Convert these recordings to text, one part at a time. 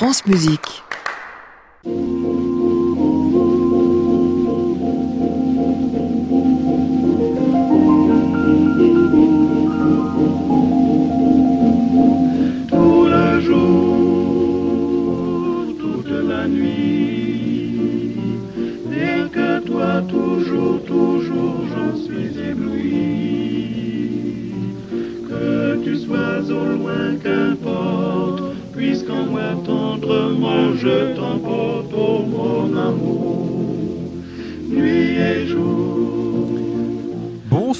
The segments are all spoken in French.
France Musique. Moi tendrement je t'emporte, oh mon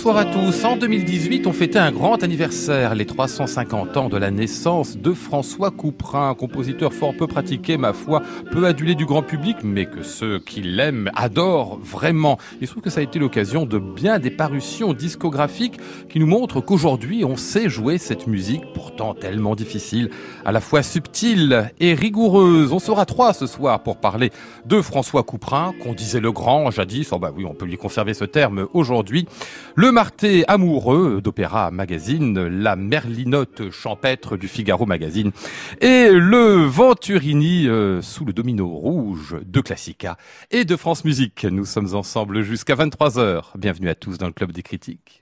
Bonsoir à tous. En 2018, on fêtait un grand anniversaire, les 350 ans de la naissance de François Couperin, compositeur fort peu pratiqué, ma foi, peu adulé du grand public, mais que ceux qui l'aiment adorent vraiment. Il se trouve que ça a été l'occasion de bien des parutions discographiques qui nous montrent qu'aujourd'hui, on sait jouer cette musique, pourtant tellement difficile, à la fois subtile et rigoureuse. On sera trois ce soir pour parler de François Couperin, qu'on disait le grand jadis, oh bah oui, on peut lui conserver ce terme aujourd'hui. Le Marté amoureux d'Opéra Magazine, la Merlinote champêtre du Figaro Magazine et le Venturini euh, sous le domino rouge de Classica et de France Musique. Nous sommes ensemble jusqu'à 23h. Bienvenue à tous dans le Club des critiques.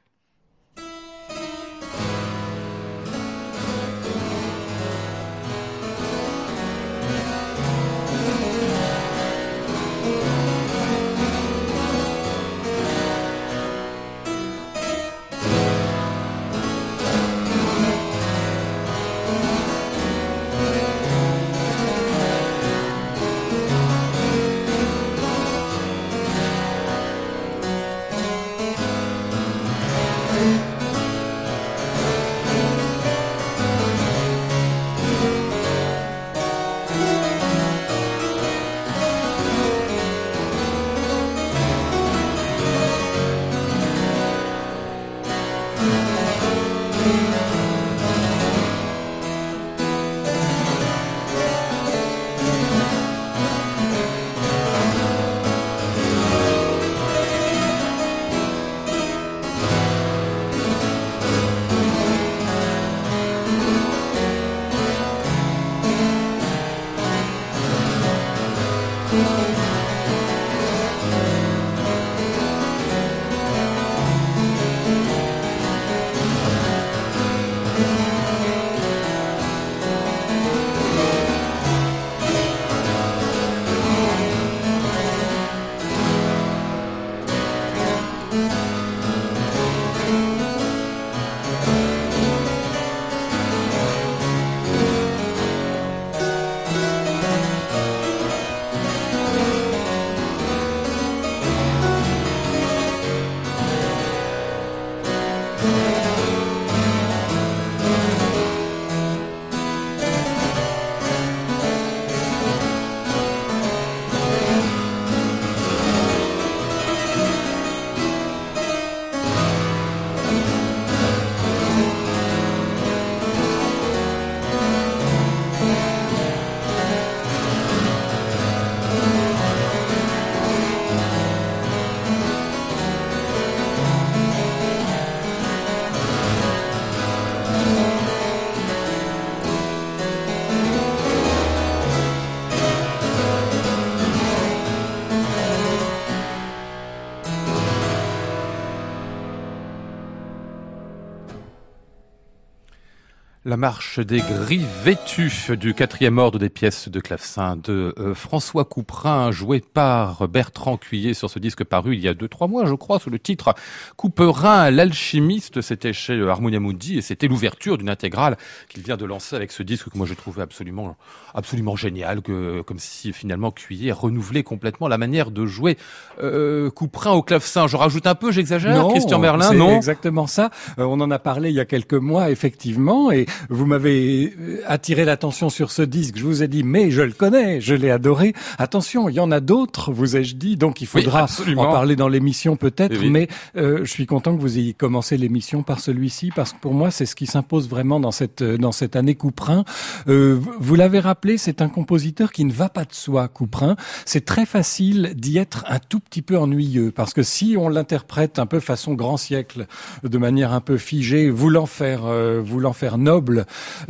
Marche des gris vêtus du quatrième ordre des pièces de clavecin de euh, François Couperin, joué par Bertrand Cuillet sur ce disque paru il y a deux, trois mois, je crois, sous le titre Couperin, l'alchimiste. C'était chez euh, Harmonia Mundi et c'était l'ouverture d'une intégrale qu'il vient de lancer avec ce disque que moi j'ai trouvé absolument, absolument génial, que, comme si finalement Cuillet renouvelait complètement la manière de jouer euh, Couperin au clavecin. Je rajoute un peu, j'exagère, Christian Merlin, non? exactement ça. Euh, on en a parlé il y a quelques mois, effectivement, et vous m'avez euh, attiré l'attention sur ce disque. Je vous ai dit, mais je le connais, je l'ai adoré. Attention, il y en a d'autres, vous ai-je dit, donc il faudra en parler dans l'émission peut-être, Oui, mais euh, je suis content que vous ayez commencé l'émission par celui-ci, parce que pour moi, c'est ce qui s'impose vraiment dans cette euh, dans cette année Couperin. Euh, vous- vous l'avez rappelé, c'est un compositeur qui ne va pas de soi, Couperin. C'est très facile d'y être un tout petit peu ennuyeux, parce que si on l'interprète un peu façon grand siècle, de manière un peu figée, voulant faire euh, voulant faire noble,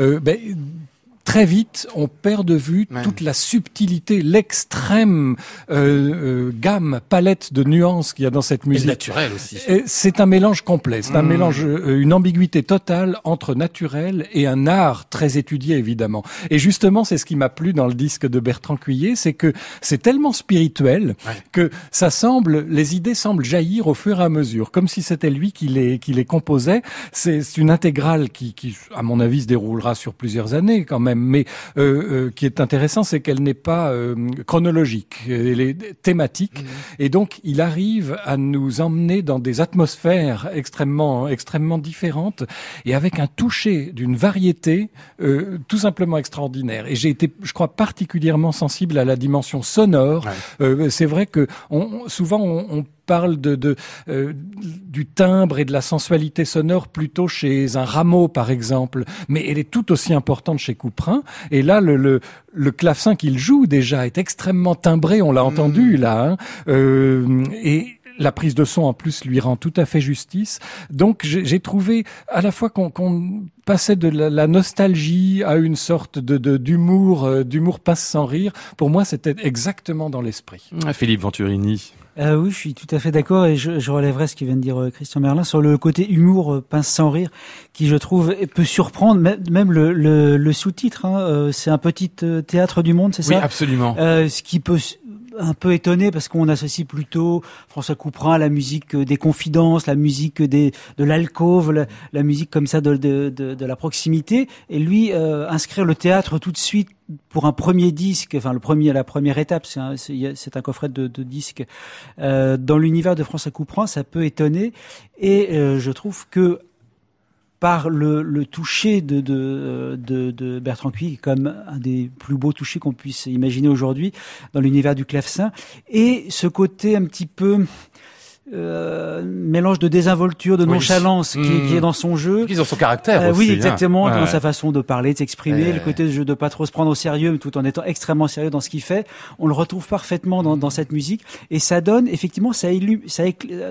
euh, ben, très vite, on perd de vue toute la subtilité, l'extrême euh, euh, gamme, palette de nuances qu'il y a dans cette musique. Et naturel aussi. C'est un mélange complet, c'est un mmh. mélange, euh, une ambiguïté totale entre naturel et un art très étudié évidemment. Et justement, c'est ce qui m'a plu dans le disque de Bertrand Cuillet, c'est que c'est tellement spirituel que ça semble, les idées semblent jaillir au fur et à mesure, comme si c'était lui qui les qui les composait. C'est une intégrale qui, qui, à mon avis, se déroulera sur plusieurs années quand même, mais euh, euh, qui est intéressant, c'est qu'elle n'est pas euh, chronologique, elle est thématique, mmh. et donc il arrive à nous emmener dans des atmosphères extrêmement extrêmement différentes et avec un toucher d'une variété euh, tout simplement extraordinaire. Et j'ai été, je crois, particulièrement sensible à la dimension sonore. Euh, c'est vrai que on, souvent on, on parle de, de euh, du timbre et de la sensualité sonore plutôt chez un rameau, par exemple, mais elle est tout aussi importante chez Couperin. Et là, le, le, le clavecin qu'il joue déjà est extrêmement timbré, on l'a mmh. entendu là. Hein. Euh, et la prise de son en plus lui rend tout à fait justice. Donc j'ai trouvé à la fois qu'on passait de la, nostalgie à une sorte de d'humour, euh, d'humour passe sans rire. Pour moi, c'était exactement dans l'esprit. Ah, Philippe Venturini. Euh, oui, je suis tout à fait d'accord et je, je relèverai ce qui vient de dire euh, Christian Merlin sur le côté humour euh, pince sans rire qui je trouve peut surprendre même le, le, le sous-titre. Hein, c'est un petit théâtre du monde, c'est ça? Oui, absolument. ce qui peut un peu étonné parce qu'on associe plutôt François Couperin à la musique des confidences, la musique de l'alcôve, la, musique comme ça de, la proximité. Et lui, euh, inscrire le théâtre tout de suite pour un premier disque, enfin le premier, la première étape, c'est un, coffret de, de disques euh, dans l'univers de François Couperin, ça peut étonner. Et euh, je trouve que par le, le toucher de, de, de, de Bertrand Cuy, comme un des plus beaux touchés qu'on puisse imaginer aujourd'hui dans l'univers du clavecin, et ce côté un petit peu euh, mélange de désinvolture, de nonchalance qui, qui, est dans son jeu. Qui dans son caractère euh, aussi. Oui, hein. exactement, dans sa façon de parler, de s'exprimer, le côté de jeu de pas trop se prendre au sérieux, tout en étant extrêmement sérieux dans ce qu'il fait. On le retrouve parfaitement dans, dans cette musique et ça donne effectivement ça, élu, ça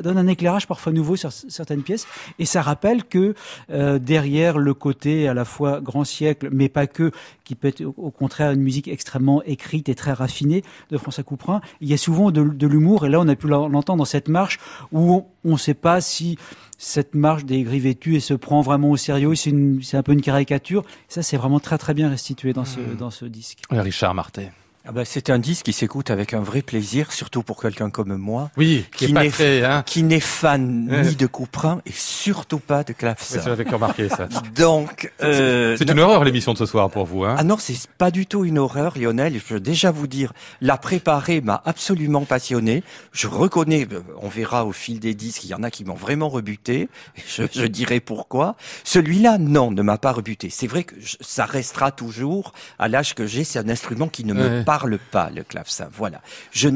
donne un éclairage parfois nouveau sur certaines pièces et ça rappelle que euh, derrière le côté à la fois grand siècle, mais pas que, qui peut être au contraire une musique extrêmement écrite et très raffinée de François Couperin, il y a souvent de, de l'humour et là on a pu l'entendre dans cette marche où on ne sait pas si cette marche des gris vêtus et se prend vraiment au sérieux, c'est un peu une caricature. Ça, c'est vraiment très très bien restitué dans ce, mmh. dans ce disque. Richard Martet. Ah bah, c'est un disque qui s'écoute avec un vrai plaisir, surtout pour quelqu'un comme moi. Oui, qui, n'est hein. qui n'est fan ni de Couperin et surtout pas de clavecin. Oui, ça m'avait remarqué ça. Donc, euh, c'est une horreur l'émission de ce soir pour vous. Hein ah non, c'est pas du tout une horreur, Lionel. Je veux déjà vous dire, la préparer m'a absolument passionné. Je reconnais, euh, on verra au fil des disques, il y en a qui m'ont vraiment rebuté. Je, je dirai pourquoi. Celui-là, non, ne m'a pas rebuté. C'est vrai que ça restera toujours à l'âge que j'ai. C'est un instrument qui ne me parle parle pas le clavecin. Voilà. Je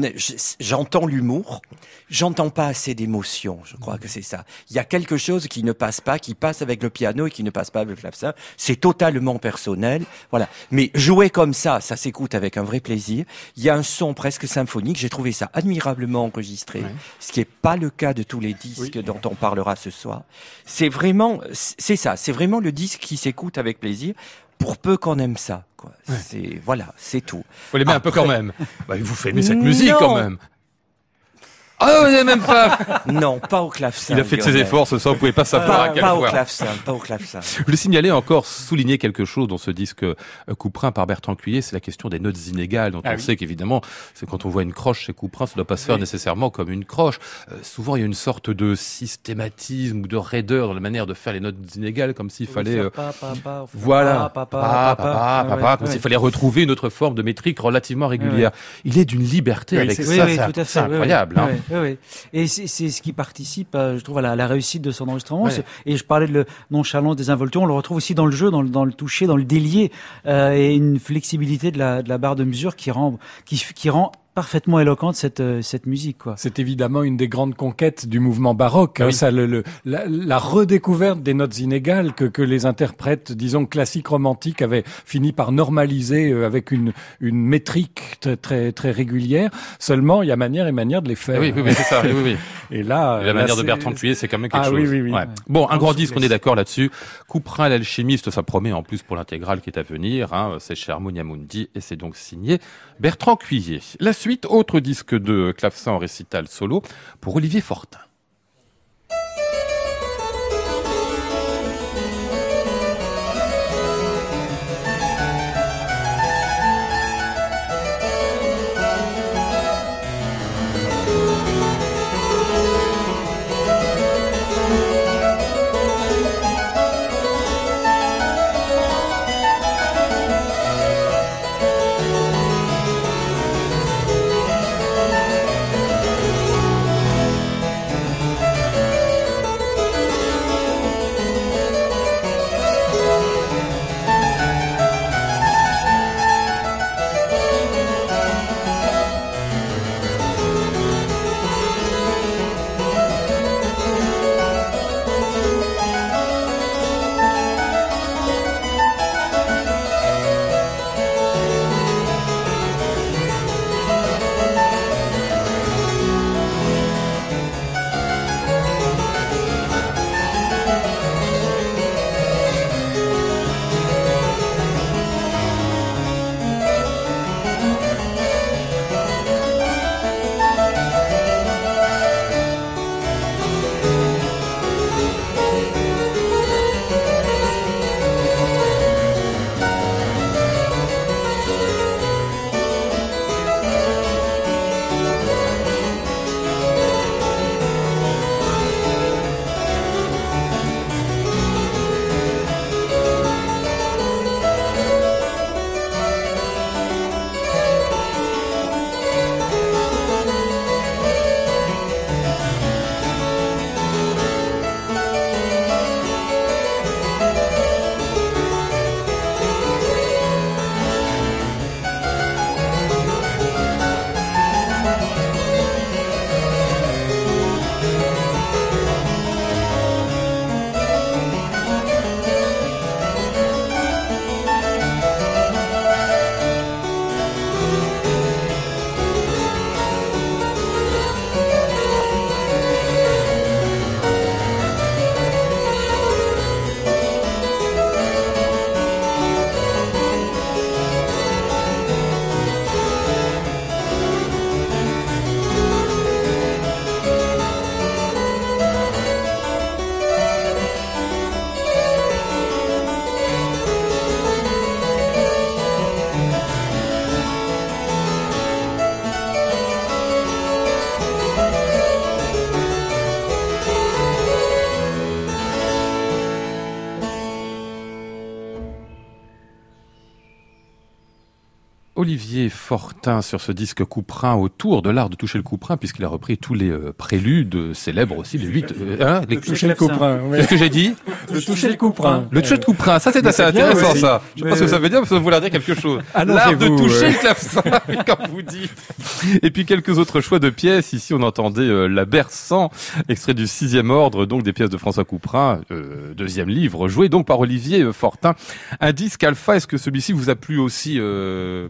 j'entends l'humour, j'entends pas assez d'émotion. Je crois que c'est ça. Il y a quelque chose qui ne passe pas, qui passe avec le piano et qui ne passe pas avec le clavecin. C'est totalement personnel. Voilà. Mais jouer comme ça, ça s'écoute avec un vrai plaisir. Il y a un son presque symphonique. J'ai trouvé ça admirablement enregistré, ce qui est pas le cas de tous les disques dont on parlera ce soir. C'est vraiment, c'est ça. C'est vraiment le disque qui s'écoute avec plaisir pour peu qu'on aime ça. Quoi. C'est voilà, c'est tout. Faut l'aimer un peu quand même. Bah, vous faites aimer cette musique quand même. Ah, vous même pas Non, pas au clavecin. Il a fait de ses efforts ce soir, vous pouvez pas savoir à quel pas Au clavecin, pas au clavecin. Je voulais signaler encore, souligner quelque chose dans ce disque euh, Couperin par Bertrand Cuillet, c'est la question des notes inégales. Donc ah on sait qu'évidemment, c'est quand on voit une croche chez Couperin, ça ne doit pas se faire nécessairement comme une croche. Euh, souvent, il y a une sorte de systématisme ou de raideur dans la manière de faire les notes inégales, comme s'il fallait... Euh, voilà, papa, papa, papa, comme s'il fallait retrouver une autre forme de métrique relativement régulière. Il est d'une liberté avec ça, c'est incroyable. Oui. Et c'est ce qui participe, je trouve, à la, réussite de son enregistrement. Et je parlais de le nonchalance des involtures, on le retrouve aussi dans le jeu, dans le, dans le toucher, dans le délier, euh, et une flexibilité de la, de la barre de mesure qui rend, qui, qui rend parfaitement éloquente cette euh, cette musique quoi. C'est évidemment une des grandes conquêtes du mouvement baroque, Ah hein, oui. ça, le, le- la, la redécouverte des notes inégales que, que les interprètes, disons classiques romantiques, avaient fini par normaliser euh, avec une une métrique très très, très régulière. Seulement, il y a manière et manière de les faire. Oui, oui, oui, c'est ça. Oui, oui, oui. Et là, La là, manière de Bertrand Cuillet, c'est quand même quelque Ah chose. oui, oui, oui. Ouais. Bon, un grand disque, on est d'accord là-dessus. Couperin l'alchimiste, ça promet en plus pour l'intégrale qui est à venir. Hein, c'est chez Harmonia Mundi et c'est donc signé Bertrand Cuillet. La suite, autre disque de clavecin en récital solo pour Olivier Fortin. Olivier Sur ce disque Couperin autour de l'art de toucher le Couperin puisqu'il a repris tous les euh, préludes célèbres aussi les huit euh, hein, les Toucher le couprin. oui. Qu'est-ce que j'ai dit Le toucher le couprin. Le toucher de Couperin, ça c'est assez intéressant aussi. ça. Je sais pas ce que ça veut dire, mais ça veut vouloir dire quelque chose. L'art de toucher euh. le clavecin, comme vous dites. Et puis quelques autres choix de pièces. Ici, on entendait euh, La Berçant, extrait du sixième ordre, donc des pièces de François Couperin, euh, deuxième livre, joué donc par Olivier euh, Fortin. Un disque alpha, est-ce que celui-ci vous a plu aussi, euh,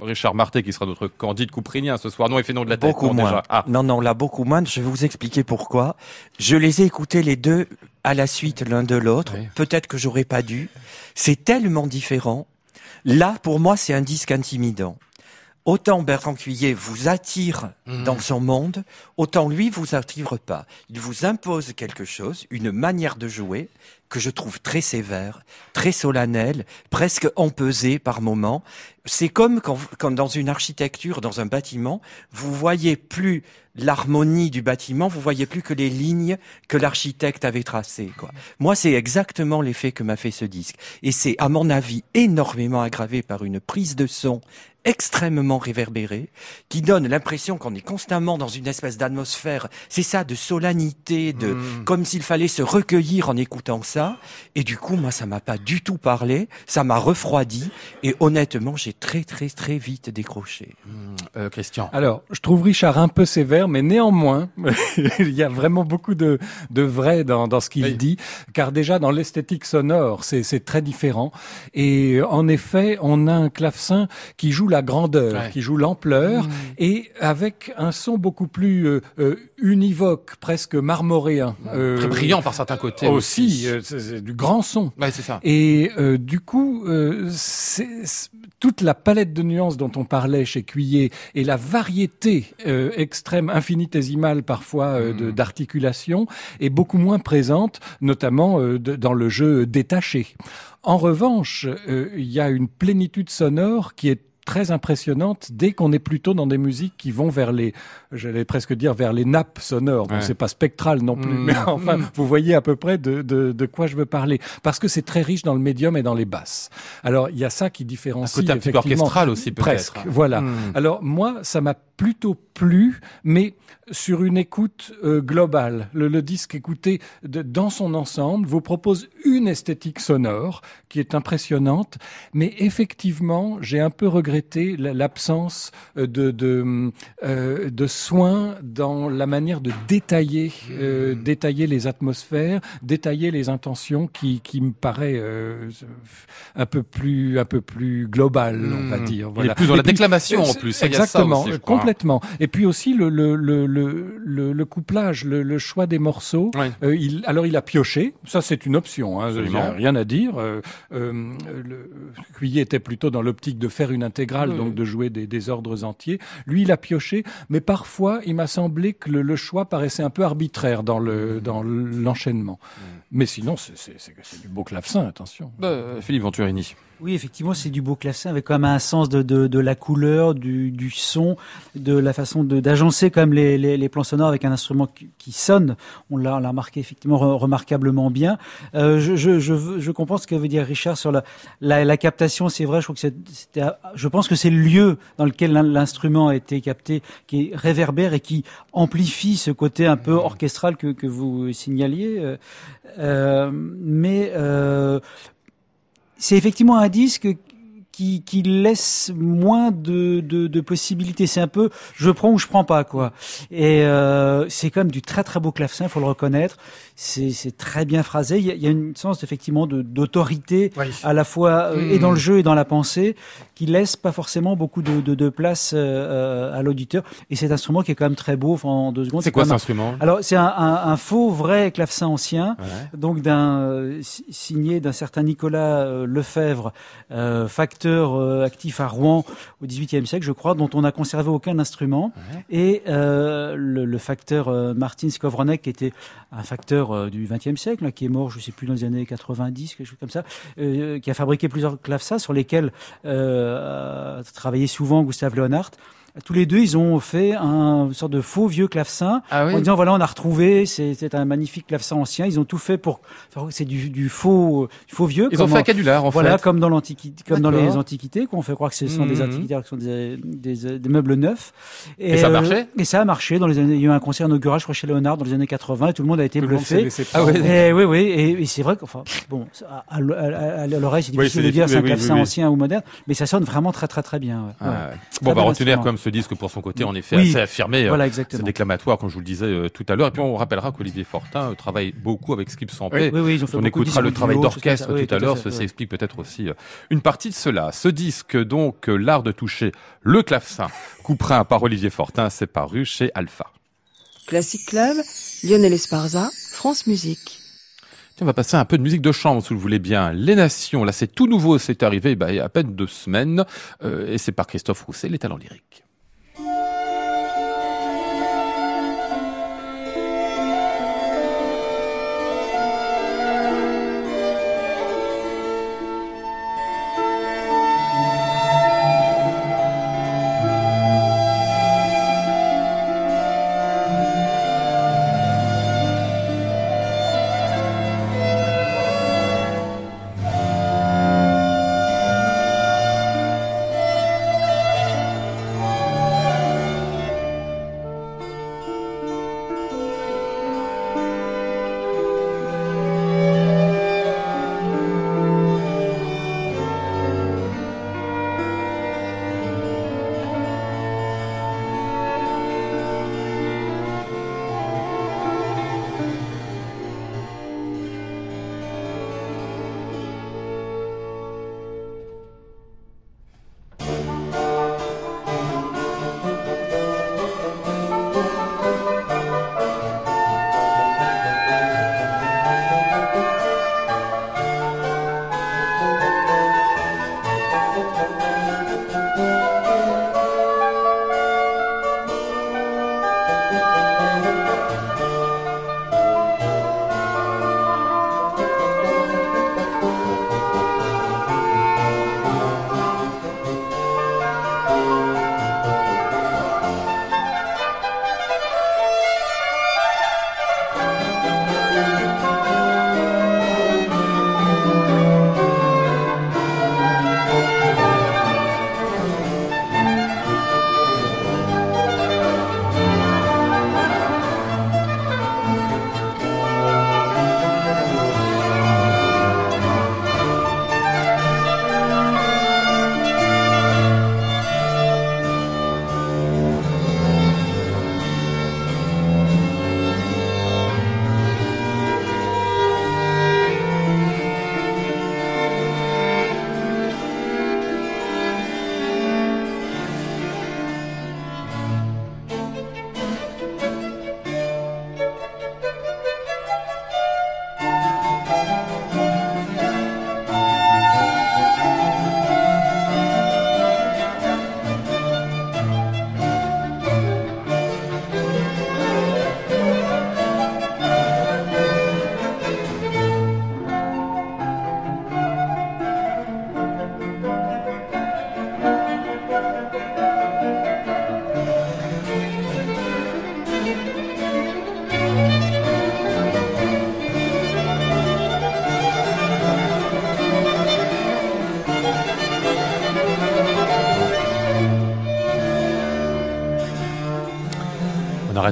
Richard Martet, qui sera notre candide couprinien ce soir Non, il fait nom de la tête. Beaucoup non, moins. déjà. Ah, Non, non, là, beaucoup moins. Je vais vous expliquer pourquoi. Je les ai écoutés les deux à la suite l'un de l'autre. Oui. Peut-être que j'aurais pas dû. C'est tellement différent. Là, pour moi, c'est un disque intimidant. Autant Bertrand Cuillet vous attire Mhm. dans son monde, autant lui vous attire pas. Il vous impose quelque chose, une manière de jouer que je trouve très sévère, très solennelle, presque empesée par moments. C'est comme quand, quand dans une architecture, dans un bâtiment, vous voyez plus l'harmonie du bâtiment, vous voyez plus que les lignes que l'architecte avait tracées. Quoi. Moi, c'est exactement l'effet que m'a fait ce disque. Et c'est, à mon avis, énormément aggravé par une prise de son extrêmement réverbérée, qui donne l'impression qu'on est constamment dans une espèce d'atmosphère, c'est ça, de solennité, de, Mm. comme s'il fallait se recueillir en écoutant ça. Et du coup, moi, ça m'a pas du tout parlé. Ça m'a refroidi. Et honnêtement, j'ai très, très, très vite décroché. Euh, Christian. Alors, je trouve Richard un peu sévère, mais néanmoins, il y a vraiment beaucoup de, de vrai dans, dans ce qu'il Oui. dit, car déjà dans l'esthétique sonore, c'est c'est très différent. Et en effet, on a un clavecin qui joue la grandeur, Ouais. qui joue l'ampleur, et avec un son beaucoup plus euh, euh, univoque, presque marmoréen. Euh, Très brillant par certains côtés Aussi, c'est du grand son. Ouais, c'est ça. Et du coup, c'est toute la palette de nuances dont on parlait chez Cuillet et la variété euh, extrême, infinitésimale parfois euh, de- d'articulation est beaucoup moins présente, notamment euh, de- dans le jeu détaché. En revanche, il y a une plénitude sonore qui est très impressionnante dès qu'on est plutôt dans des musiques qui vont vers les, j'allais presque dire vers les nappes sonores. Ouais. c'est pas spectral non plus, Mm. mais enfin, vous voyez à peu près de, de, de quoi je veux parler. Parce que c'est très riche dans le médium et dans les basses. Alors, il y a ça qui Un différencie côté un petit peu effectivement orchestral aussi, peut-être. presque. Voilà. Hmm. Alors moi, ça m'a plutôt plu, mais sur une écoute euh, globale. Le, le disque écouté de- dans son ensemble vous propose une esthétique sonore qui est impressionnante, mais effectivement, j'ai un peu regretté la- l'absence euh, de de, euh, de soins dans la manière de détailler euh, détailler les atmosphères, détailler les intentions qui qui me paraît euh, un peu plus un peu plus global, on va Hmm. dire. Il Voilà. est plus dans Et la puis, déclamation en plus. Il ça Exactement, aussi, je crois. Complètement. Et puis aussi le le le le, le, couplage, le, le choix des morceaux. Ouais. Euh, il, alors il a pioché, ça c'est une option, hein, il a rien à dire. Euh, euh, le Cuillet était plutôt dans l'optique de faire une intégrale, Oui. donc de jouer des, des ordres entiers. Lui, il a pioché, mais parfois il m'a semblé que le, le choix paraissait un peu arbitraire dans le dans l'enchaînement. Mais sinon, c'est du beau clavecin, attention. Euh, Philippe Venturini. Oui, effectivement, c'est du beau clavecin avec quand même un sens de, de, de la couleur, du, du son, de la façon d'agencer quand même les, les, les plans sonores avec un instrument qui, qui sonne. On l'a remarqué effectivement re- remarquablement bien. Euh, je, je, je, je comprends ce que veut dire Richard sur la, la, la captation. C'est vrai, je crois que c'était, je pense que c'est le lieu dans lequel l'in- l'instrument a été capté, qui réverbère et qui amplifie ce côté un peu orchestral que, que vous signaliez. Euh, mais euh, c'est effectivement un disque qui, qui laisse moins de, de, de possibilités. C'est un peu je prends ou je prends pas quoi. Et euh, c'est quand même du très très beau clavecin, il faut le reconnaître. C'est très bien phrasé. Il y a, il y a une sens effectivement d'autorité à la fois euh, et dans le jeu et dans la pensée qui laisse pas forcément beaucoup de, de, de place euh, à l'auditeur. Et cet instrument qui est quand même très beau. Enfin, en deux secondes. C'est quoi cet instrument? Alors c'est un, un, un faux vrai clavecin ancien Ouais. donc d'un si- signé d'un certain Nicolas Lefebvre, euh, facteur euh, actif à Rouen au XVIIIe siècle, je crois, dont on n'a conservé aucun instrument, et euh, le, le facteur euh, Martin Skowronek, qui était un facteur euh, du XXe siècle, là, qui est mort, je sais plus, dans les années 90, quelque chose comme ça, qui a fabriqué plusieurs clavecins sur lesquels a travaillé souvent Gustave Leonhardt. Tous les deux, ils ont fait un une sorte de faux vieux clavecin Ah en oui. disant voilà on a retrouvé c'est un magnifique clavecin ancien ils ont tout fait pour faire c'est du, du faux euh, du faux vieux Ils ont comme fait en- un canular en voilà fait. comme dans l'antiquité comme dans les antiquités qu'on fait croire que ce sont des Mhm. antiquités alors que ce sont des, des, des meubles neufs Et ça a marché? Et ça a marché dans les années il y a eu un concert inaugural je crois chez Léonard dans les années 80 et tout le monde a été Tout le monde s'est bluffé Ah ouais. et oui, oui, et, et c'est vrai qu'enfin, bon, à, à, à- à l'oreille, c'est Oui, difficile de dire c'est un oui, clavecin oui, oui. ancien ou moderne, mais ça sonne vraiment très, très, très bien. ouais. Ah, Ouais. Bon, on va retenir quand même ce disque pour son côté, en effet, Oui. assez affirmé. euh, Voilà, C'est exactement. déclamatoire, comme je vous le disais euh, tout à l'heure. Et puis on rappellera qu'Olivier Fortin euh, travaille beaucoup avec Skip Sampé. Oui, oui, On écoutera le travail d'orchestre tout à l'heure, ouais. s'explique peut-être aussi euh, une partie de cela. Ce disque, donc, euh, l'art de toucher le clavecin, couperin par Olivier Fortin, c'est paru chez Alpha. Classic Club, Lionel Esparza, France Musique. Tiens, on va passer à un peu de musique de chambre, si vous le voulez bien. Les Nations, là, c'est tout nouveau, c'est arrivé bah, il y a à peine deux semaines, euh, et c'est par Christophe Rousset, les talents lyriques.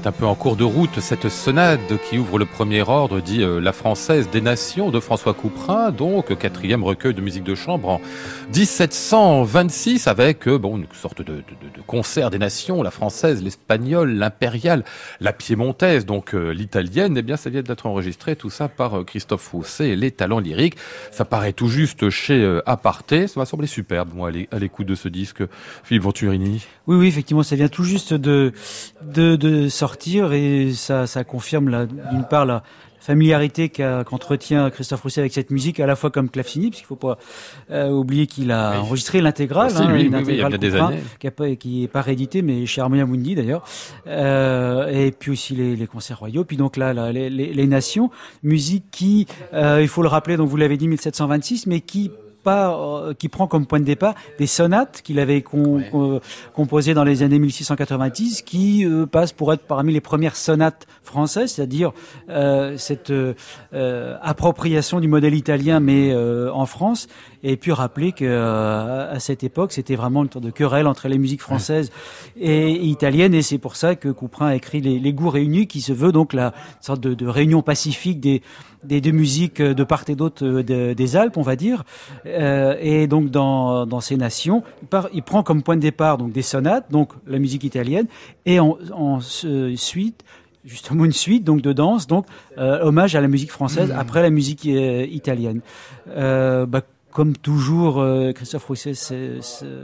Un peu en cours de route cette sonade qui ouvre le premier ordre, dit euh, La Française des Nations de François Couperin, donc quatrième recueil de musique de chambre en 1726 avec euh, bon une sorte de, de, de, concert des nations, la française, l'espagnole, l'impériale, la piémontaise, donc euh, l'italienne. Eh bien, ça vient d'être enregistré tout ça par Christophe Rousset et les talents lyriques. Ça paraît tout juste chez Aparté. Ça m'a semblé superbe, moi, à l'écoute de ce disque, Philippe Venturini. Oui, oui, effectivement, ça vient tout juste de de, de sortir et ça, ça confirme d'une part la familiarité qu'entretient Christophe Rousset avec cette musique, à la fois comme Clavecini, puisqu'il faut pas euh, oublier qu'il a enregistré l'intégrale, hein, une intégrale qui, a qui est pas réédité, mais chez Harmonia Mundi d'ailleurs, euh, et puis aussi les, les, concerts royaux, puis donc là, là les, les, les, nations, musique qui, euh, il faut le rappeler, donc vous l'avez dit 1726, mais qui euh, qui prend comme point de départ des sonates qu'il avait composées dans les années 1690, qui euh, passent pour être parmi les premières sonates françaises, c'est-à-dire euh, cette appropriation du modèle italien, mais en France. Et puis rappeler que à cette époque, c'était vraiment une sorte de querelle entre les musiques françaises et, italiennes, et c'est pour ça que Couperin a écrit les, les goûts réunis, qui se veut donc la sorte de, de réunion pacifique des des deux musiques de part et d'autre euh, des Alpes, on va dire. Euh, et donc dans, dans ces nations, il, part, il, prend comme point de départ donc des sonates, donc la musique italienne, et en, en suite justement une suite donc de danse, donc euh, hommage à la musique française mmh. après la musique italienne. Bah, comme toujours, Christophe Rousset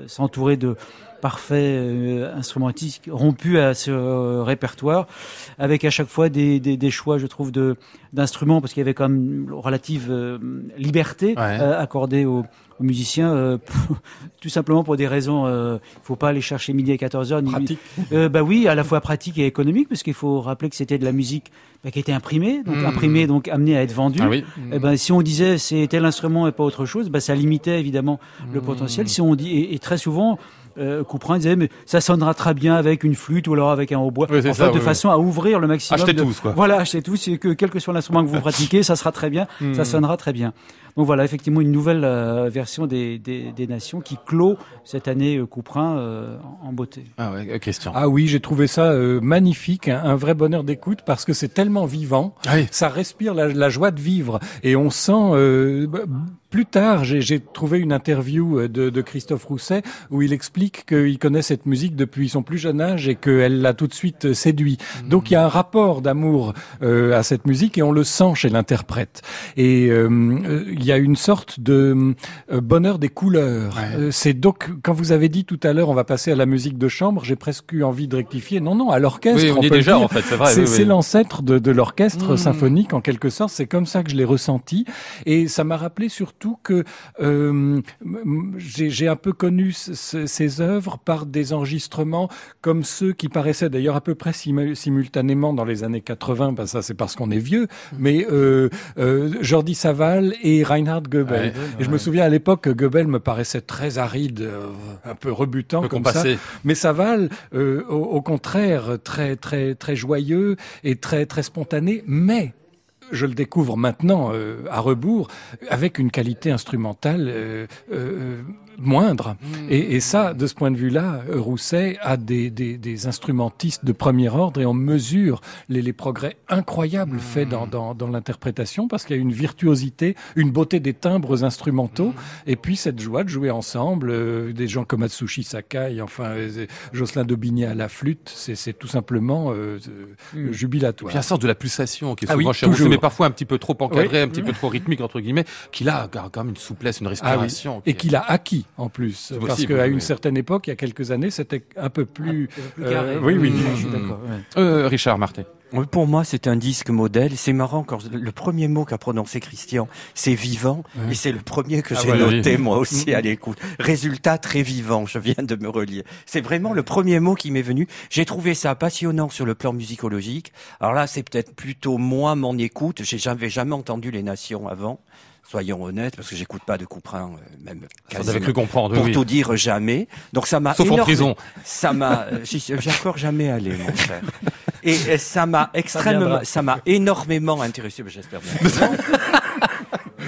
s'entourait de parfait euh, instrumentiste rompu à ce euh, répertoire, avec à chaque fois des, des, des choix, je trouve, de d'instruments, parce qu'il y avait quand même relative euh, liberté accordée aux, aux musiciens, tout simplement pour des raisons, il faut pas aller chercher midi à 14 heures. Pratique. bah oui, à la fois pratique et économique, parce qu'il faut rappeler que c'était de la musique bah, qui était imprimée, donc mmh. imprimée, donc amenée à être vendue. Ah oui. Et eh ben si on disait c'est tel instrument et pas autre chose, bah, ça limitait évidemment le mmh. potentiel. Si on dit et, et très souvent euh, Couperin disait mais ça sonnera très bien avec une flûte ou alors avec un hautbois. Oui, en ça, fait, de façon à ouvrir le maximum. Achetez de... tous quoi. Voilà, achetez tous. C'est que quel que soit l'instrument que vous pratiquez, ça sera très bien, ça sonnera très bien. Donc voilà, effectivement, une nouvelle euh, version des, des, des, Nations qui clôt cette année euh, Couperin euh, en beauté. Ah ouais, question. Ah oui, j'ai trouvé ça euh, magnifique, un, un, vrai bonheur d'écoute parce que c'est tellement vivant, ah oui. ça respire la, la, joie de vivre et on sent plus tard, j'ai trouvé une interview de, de, Christophe Rousset où il explique qu'il connaît cette musique depuis son plus jeune âge et qu'elle l'a tout de suite séduit. Mmh. Donc il y a un rapport d'amour euh, à cette musique et on le sent chez l'interprète. Et euh, il y a une sorte de euh, bonheur des couleurs. Ouais. Euh, c'est donc quand vous avez dit tout à l'heure, on va passer à la musique de chambre, j'ai presque eu envie de rectifier. Non, non, à l'orchestre. Oui, on, on y est déjà dire. en fait, c'est vrai. C'est oui, oui. l'ancêtre de, de l'orchestre Mmh. symphonique en quelque sorte. C'est comme ça que je l'ai ressenti et ça m'a rappelé surtout que euh, j'ai un peu connu ces œuvres par des enregistrements comme ceux qui paraissaient d'ailleurs à peu près sim simultanément dans les années 80. Ben ça c'est parce qu'on est vieux, mais euh, euh, Jordi Saval et Reinhard Goebel. Ouais, et je me souviens à l'époque que Goebel me paraissait très aride, euh, un peu rebutant Peu comme compassé. ça. Mais Saval, euh, au, au contraire, très très très joyeux et très très spontané, mais je le découvre maintenant euh, à rebours, avec une qualité instrumentale euh, euh, moindre. Mmh. Et, et, ça, de ce point de vue-là, Rousset a des, des, des, instrumentistes de premier ordre et on mesure les, les progrès incroyables mmh. faits dans, dans, dans l'interprétation parce qu'il y a une virtuosité, une beauté des timbres instrumentaux mmh. et puis cette joie de jouer ensemble. Euh, des gens comme Atsushi Sakai, enfin euh, Jocelyn Daubigny à la flûte, c'est tout simplement euh, jubilatoire. Puis un sens de la pulsation qui est ah souvent oui, chez Rousset, mais parfois un petit peu trop encadré, Oui. un petit peu trop rythmique entre guillemets, qu'il a quand même une souplesse, une Ah oui. respiration. Et qu'il a acquis en plus, parce possible, qu'à oui, une certaine époque, il y a quelques années, c'était un peu plus. Plus euh, carré. oui, oui. Mmh, Mmh. je suis d'accord. ouais. Euh, Richard Martin. Oui, Pour moi, c'est un disque modèle. C'est marrant quand le premier mot qu'a prononcé Christian, c'est vivant, et c'est le premier que Ah, j'ai noté oui. moi aussi à l'écoute. Résultat très vivant. Je viens de me relire. C'est vraiment le premier mot qui m'est venu. J'ai trouvé ça passionnant sur le plan musicologique. Alors là, c'est peut-être plutôt moi mon écoute. J'ai jamais jamais entendu les nations avant. Soyons honnêtes, parce que j'écoute pas de Couperin, euh, même Ça, quasiment. vous avez cru comprendre, Pour oui. tout dire, jamais. Donc ça m'a Sauf en prison. ça m'a, euh, j'ai encore jamais allé, mon frère. Et ça m'a extrêmement, ça m'a énormément intéressé, mais j'espère bien.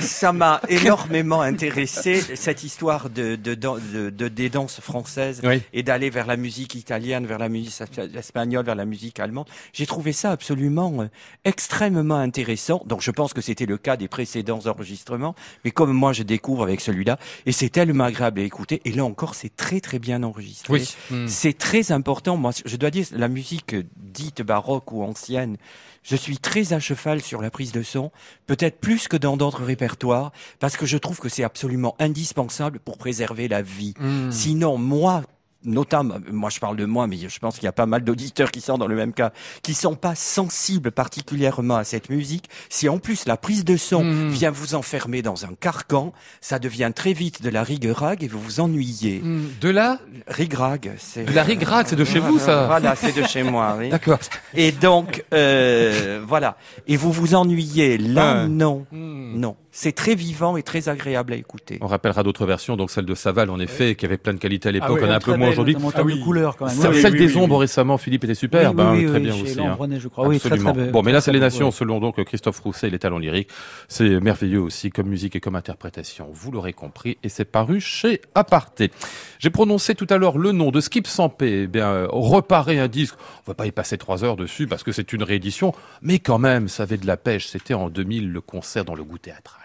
ça m'a énormément intéressé cette histoire de, de, de, de des danses françaises Oui. et d'aller vers la musique italienne, vers la musique espagnole, vers la musique allemande. J'ai trouvé ça absolument euh, extrêmement intéressant. Donc je pense que c'était le cas des précédents enregistrements, mais comme moi je découvre avec celui-là, et c'est tellement agréable à écouter. Et là encore, c'est très très bien enregistré. Oui. Hmm. C'est très important. Moi, je dois dire, la musique dite baroque ou ancienne, je suis très à cheval sur la prise de son, peut-être plus que dans d'autres répertoires, parce que je trouve que c'est absolument indispensable pour préserver la vie. Hmm. Sinon, moi, notamment, moi je parle de moi, mais je pense qu'il y a pas mal d'auditeurs qui sont dans le même cas, qui sont pas sensibles particulièrement à cette musique. Si en plus la prise de son Mhm. vient vous enfermer dans un carcan, ça devient très vite de la rigue-rague et vous vous ennuyez. Hmm. De là Rigue-rague, c'est... De la rigue-rague, c'est de chez vous, ça Voilà, c'est de chez moi, oui. D'accord. Et donc, euh, voilà. Et vous vous ennuyez. Là, Ouais. non. Hmm. Non. C'est très vivant et très agréable à écouter. On rappellera d'autres versions, donc celle de Saval, en effet, qui avait plein de qualités à l'époque, Ah oui, on a un peu moins aujourd'hui. Ah oui. quand même. Celle Oui, celle oui, des oui, ombres oui. récemment, Philippe, était superbe, oui, hein, oui, très oui, bien aussi. Hein. Je crois. Oui, très, Absolument. très bon, mais là, c'est les nations, selon donc Christophe Rousset et les talents lyriques. C'est merveilleux aussi, comme musique et comme interprétation. Vous l'aurez compris, et c'est paru chez Aparté. J'ai prononcé tout à l'heure le nom de Skip Sampé. Eh bien, reparer un disque. On va pas y passer trois heures dessus parce que c'est une réédition. Mais quand même, ça avait de la pêche. C'était en 2000 le concert dans le goût théâtral.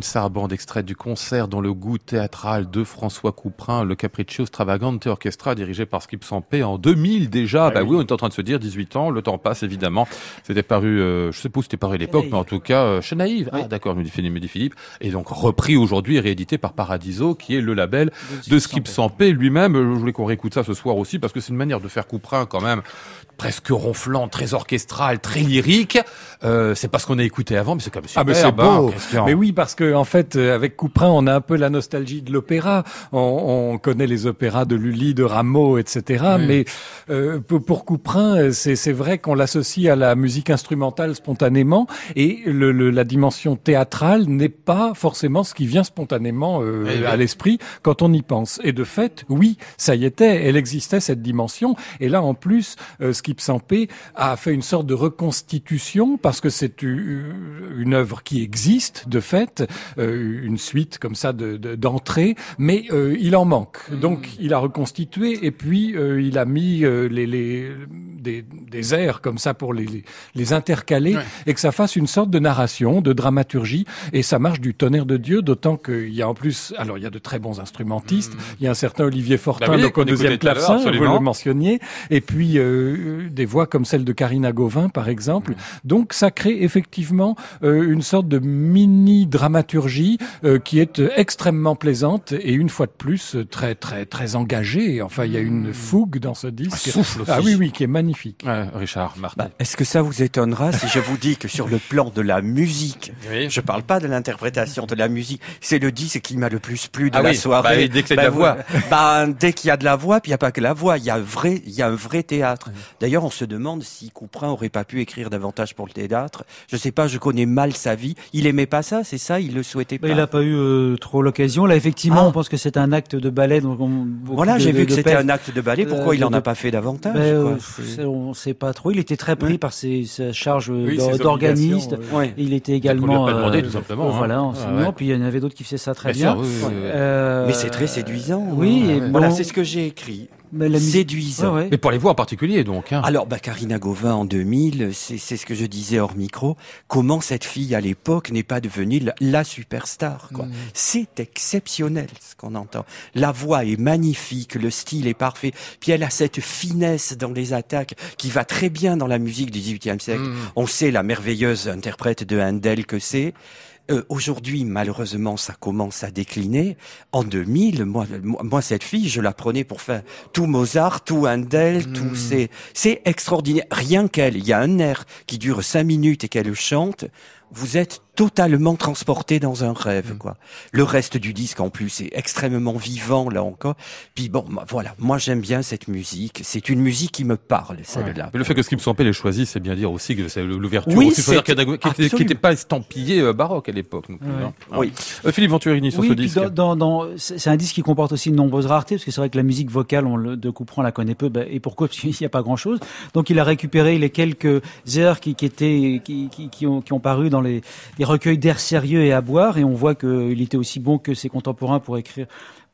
Une sarabande extraite du concert dans le goût théâtral de François Couperin, le Capriccio Stravagante Orchestra dirigé par Skip Sampé en 2000 déjà. bah oui. on est en train de se dire 18 ans, le temps passe évidemment. C'était paru, euh, je sais pas où c'était paru à l'époque, mais en tout cas euh, chez Naïve. Ah d'accord, me dit Philippe. Et donc repris aujourd'hui et réédité par Paradiso, qui est le label de Skip Sampé lui-même. Euh, Je voulais qu'on réécoute ça ce soir aussi parce que c'est une manière de faire Couperin quand même presque ronflant, très orchestral, très lyrique. Euh, c'est pas ce qu'on a écouté avant, mais c'est comme super. Ah, mais c'est hein, beau. Mais oui, parce que en fait, euh, avec Couperin, on a un peu la nostalgie de l'opéra. On, on, connaît les opéras de Lully, de Rameau, etc. Mais euh, pour Couperin, c'est vrai qu'on l'associe à la musique instrumentale spontanément, et le, le, la dimension théâtrale n'est pas forcément ce qui vient spontanément euh, Eh à l'esprit quand on y pense. Et de fait, oui, ça y était, elle existait cette dimension. Et là, en plus, euh, Skip Sampé a fait une sorte de reconstitution parce que c'est une œuvre qui existe de fait, euh, une suite comme ça de d'entrée, mais euh, il en manque. Donc, il a reconstitué et puis euh, il a mis euh, les, les des, des, airs comme ça pour les, les, les intercaler Ouais. et que ça fasse une sorte de narration, de dramaturgie. Et ça marche du tonnerre de Dieu, d'autant qu'il y a en plus, alors il y a de très bons instrumentistes. Il y a un certain Olivier Fortin, Bah oui, donc au deuxième clavecin, vous le mentionniez. Et puis euh, des voix comme celle de Karina Gauvin, par exemple. Donc ça crée effectivement euh, une sorte de mini dramaturgie euh, qui est euh, extrêmement plaisante et une fois de plus euh, très très très engagée. Enfin, il y a une fougue dans ce disque. souffle aussi. Ah oui oui, qui est magnifique. Ouais, Richard, Martin. Bah, Est-ce que ça vous étonnera si je vous dis que sur le plan de la musique, Oui. je parle pas de l'interprétation de la musique, c'est le disque qui m'a le plus plu de Ah la oui, soirée. bah oui, dès qu'il y a de la vous- voix. bah, dès qu'il y a de la voix, puis il y a pas que la voix, il y a un vrai, il y a un vrai théâtre. D'ailleurs, on se demande si Couperin aurait pas pu écrire davantage pour le théâtre. Je sais pas, je connais mal sa vie. Il aimait pas ça, c'est ça, il le souhaitait pas. Il n'a pas eu euh, trop l'occasion. Là, effectivement, Ah. on pense que c'est un acte de ballet. Donc on, Voilà, j'ai de- vu que c'était un acte de ballet. Pourquoi Euh, il en de- a pas fait davantage Ben, euh, quoi, on ne sait pas trop. Il était très pris par ses, sa charge euh, Oui, d'organiste. Ouais. Et Il était qu'on lui a également pas demandé, euh, tout simplement, euh, hein. voilà, Ouais, enseignant. ouais. Puis il y en avait d'autres qui faisaient ça très Bien bien. sûr, oui, oui, oui. Euh, Mais c'est très séduisant. Oui, et voilà, c'est ce que j'ai écrit. Mais la. Ouais, ouais. Mais pour les voix en particulier, donc. Hein. Alors, bah, Karina Gauvin en 2000, c'est c'est ce que je disais hors micro. Comment cette fille à l'époque n'est pas devenue la, la superstar quoi. Mm. C'est exceptionnel ce qu'on entend. La voix est magnifique, le style est parfait. Puis elle a cette finesse dans les attaques qui va très bien dans la musique du XVIIIe siècle. Mm. On sait la merveilleuse interprète de Handel que c'est. Euh, Aujourd'hui, malheureusement, ça commence à décliner. En 2000, moi, moi, cette fille, je la prenais pour faire tout Mozart, tout Handel, Mm. tout c'est, c'est extraordinaire. Rien qu'elle, il y a un air qui dure cinq minutes et qu'elle chante. Vous êtes totalement transporté dans un Mm. rêve, quoi. Le reste du disque, en plus, est extrêmement vivant, là encore. Puis bon, voilà. Moi, j'aime bien cette musique. C'est une musique qui me parle, celle-là. Le fait que Skip Sampé l'ait choisi, c'est bien dire aussi que c'est l'ouverture. Oui, aussi. Qui n'était pas estampillé euh, baroque à l'époque. Ouais. hein. Oui. Euh, Philippe Venturini sur Oui, ce disque. dans, dans, dans- c'est un disque qui comporte aussi de nombreuses raretés, parce que c'est vrai que la musique vocale, on le, de Couperin, on la connaît peu, ben, et pourquoi? Parce qu'il n'y a pas grand-chose. Donc il a récupéré les quelques airs qui, qui étaient, qui, qui, qui ont, qui ont paru dans les, les recueils d'air sérieux et à boire, et on voit qu'il était aussi bon que ses contemporains pour écrire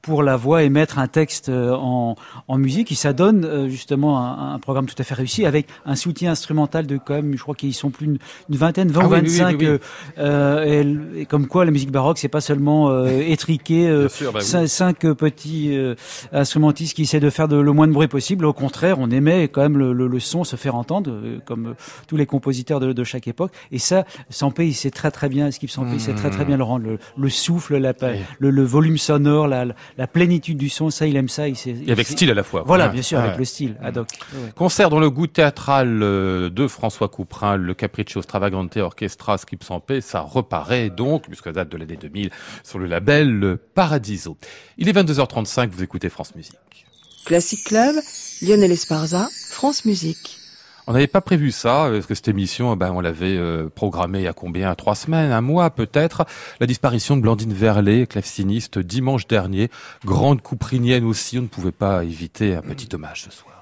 pour la voix et mettre un texte euh, en, en musique. Et ça donne euh, justement un, un programme tout à fait réussi avec un soutien instrumental de quand même, je crois qu'ils sont plus une, une vingtaine, 20 Ah ou oui, oui, oui, 25. oui, oui. euh, euh, et, elle- et comme quoi la musique baroque, c'est pas seulement euh, étriqué, euh, sûr, bah cinq euh, petits euh, instrumentistes qui essaient de faire de, le moins de bruit possible. Au contraire, on aimait quand même le, le, le son se faire entendre, comme tous les compositeurs de, de chaque époque. Et ça, Sampé, il sait très très bien, Skip Sampé, il sait très très bien le rendre. Le, le souffle, la, le, le volume sonore, la, la plénitude du son, ça, il aime ça. Il sait, Et avec style à la fois. Voilà, Ouais. bien sûr, Ouais. avec le style, ad hoc. Ouais. Concert dans le goût théâtral euh, de François Couperin, le Capriccio Stravagante Orchestra Skip Sampé, ça reparaît donc, puisque date de l'année 2000, sur le label Paradiso. Il est 22h35, vous écoutez France Musique. Classic Club, Lionel Esparza, France Musique. On n'avait pas prévu ça, parce que cette émission, eh ben, on l'avait euh, programmée a combien? Trois semaines, un mois peut-être. La disparition de Blandine Verlet, claveciniste, dimanche dernier. Grande couprinienne aussi, on ne pouvait pas éviter un petit hommage ce soir.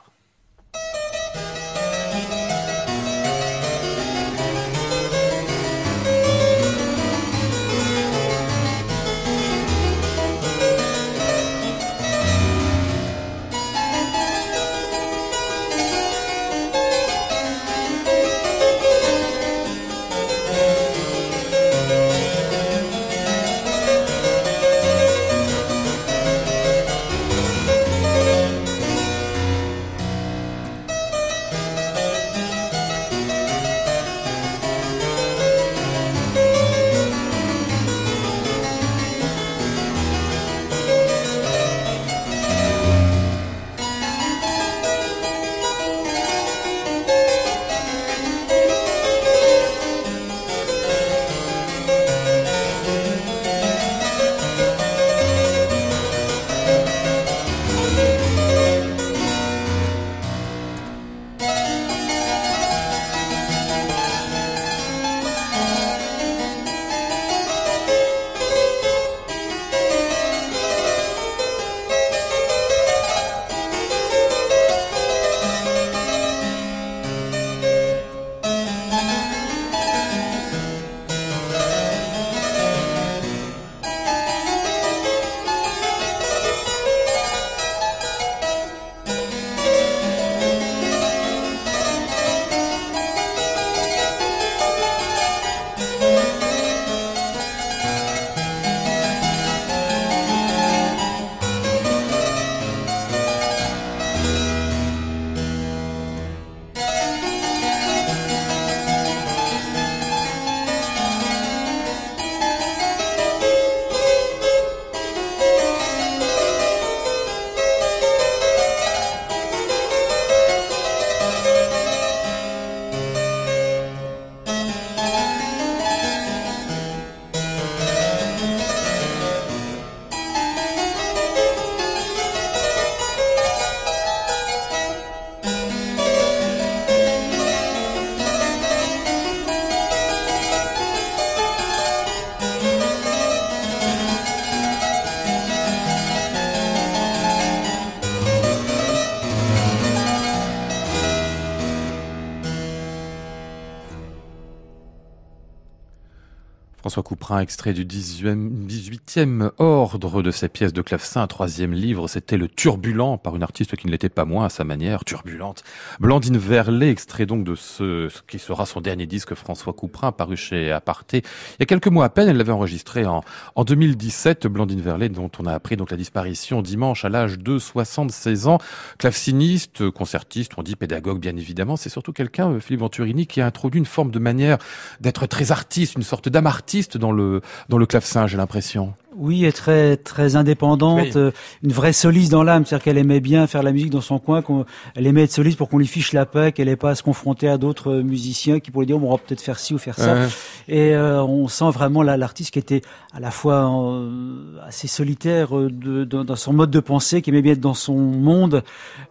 François Couperin, extrait du 18e ordre de ses pièces de clavecin, troisième livre, c'était Le Turbulent, par une artiste qui ne l'était pas moins à sa manière, turbulente. Blandine Verlet, extrait donc de ce, ce qui sera son dernier disque, François Couperin, paru chez Aparté. Il y a quelques mois à peine, elle l'avait enregistré en, en 2017, Blandine Verlet, dont on a appris donc la disparition dimanche à l'âge de 76 ans. Claveciniste, concertiste, on dit pédagogue bien évidemment, c'est surtout quelqu'un, euh, Philippe Venturini, qui a introduit une forme de manière d'être très artiste, une sorte d'âme artiste dans le dans le clavecin, j'ai l'impression. Oui, est très très indépendante, Oui. euh, une vraie soliste dans l'âme, c'est-à-dire qu'elle aimait bien faire la musique dans son coin, qu'on, elle aimait être soliste pour qu'on lui fiche la paix, qu'elle n'ait pas à se confronter à d'autres euh, musiciens qui pourraient dire on va peut-être faire ci ou faire ça. Ouais. Et euh, on sent vraiment l'artiste qui était à la fois euh, assez solitaire euh, de, de- dans son mode de pensée, qui aimait bien être dans son monde,